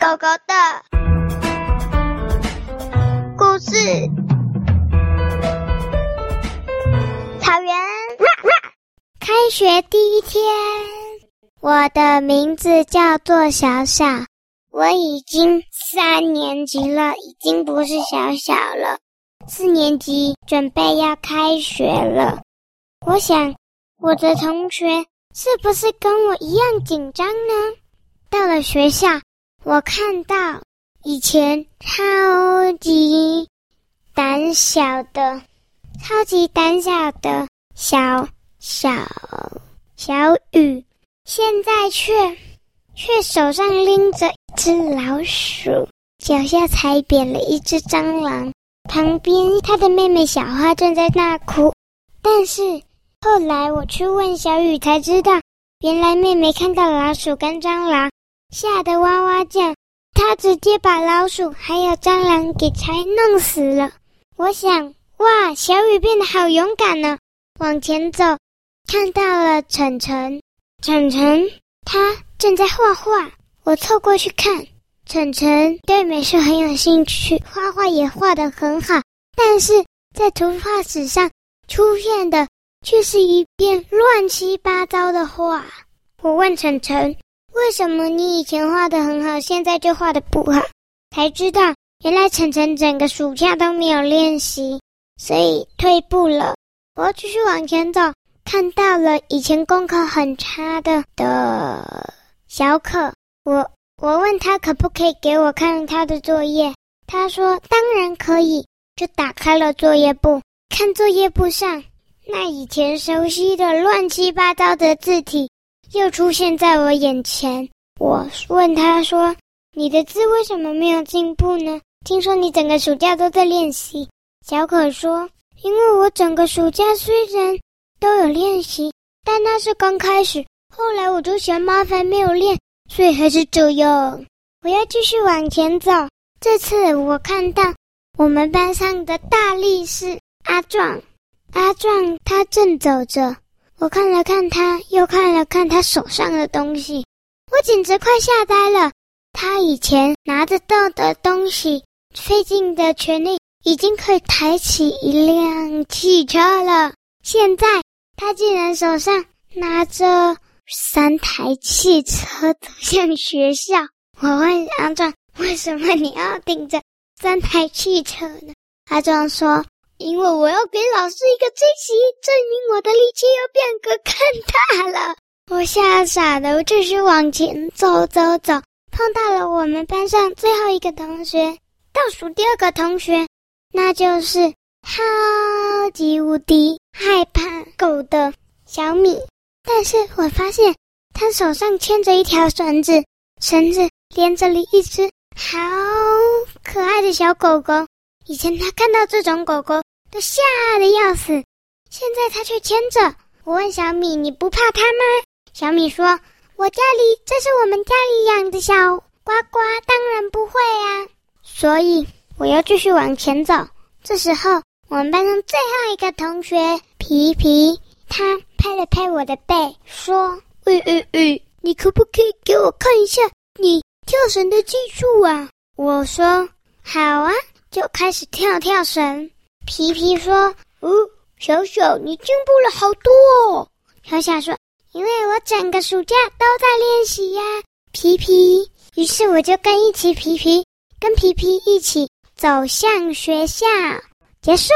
狗狗的故事。草原，开学第一天，我的名字叫做小小，我已经三年级了，已经不是小小了。四年级准备要开学了，我想我的同学是不是跟我一样紧张呢？到了学校，我看到以前超级胆小的、超级胆小的小小小雨，现在却却手上拎着一只老鼠，脚下踩扁了一只蟑螂。旁边，他的妹妹小花正在那哭。但是后来我去问小雨，才知道原来妹妹看到老鼠跟蟑螂，吓得哇哇叫。他直接把老鼠还有蟑螂给才弄死了。我想，哇，小雨变得好勇敢呢。往前走，看到了晨晨，晨晨他正在画画。我凑过去看。晨晨对美术很有兴趣，画画也画得很好，但是在图画纸上出现的却是一片乱七八糟的画。我问晨晨：“为什么你以前画的很好，现在就画的不好？”才知道原来晨晨整个暑假都没有练习，所以退步了。我继续往前走，看到了以前功课很差的的小可，我。我问他可不可以给我看他的作业，他说当然可以，就打开了作业簿，看作业簿上那以前熟悉的乱七八糟的字体又出现在我眼前。我问他说：“你的字为什么没有进步呢？听说你整个暑假都在练习。”小可说：“因为我整个暑假虽然都有练习，但那是刚开始，后来我就嫌麻烦没有练。”所以还是这样，我要继续往前走。这次我看到我们班上的大力士阿壮，阿壮他正走着，我看了看他，又看了看他手上的东西，我简直快吓呆了。他以前拿着到的东西，费尽的全力，已经可以抬起一辆汽车了。现在他竟然手上拿着。三台汽车走向学校。我问阿壮：“为什么你要顶着三台汽车呢？”阿壮说：“因为我要给老师一个惊喜，证明我的力气又变得更大了。”我吓傻了，我继续往前走走走，碰到了我们班上最后一个同学，倒数第二个同学，那就是超级无敌害怕狗的小米。但是我发现他手上牵着一条绳子，绳子连着了一只好可爱的小狗狗。以前他看到这种狗狗都吓得要死，现在他却牵着。我问小米：“你不怕他吗？”小米说：“我家里这是我们家里养的小呱呱，当然不会啊。”所以我要继续往前走。这时候，我们班上最后一个同学皮皮，他。拍了拍我的背，说：“喂喂喂，你可不可以给我看一下你跳绳的技术啊？”我说：“好啊。”就开始跳跳绳。皮皮说：“哦，小小，你进步了好多哦。”小小说：“因为我整个暑假都在练习呀。”皮皮，于是我就跟一起皮皮，跟皮皮一起走向学校。结束。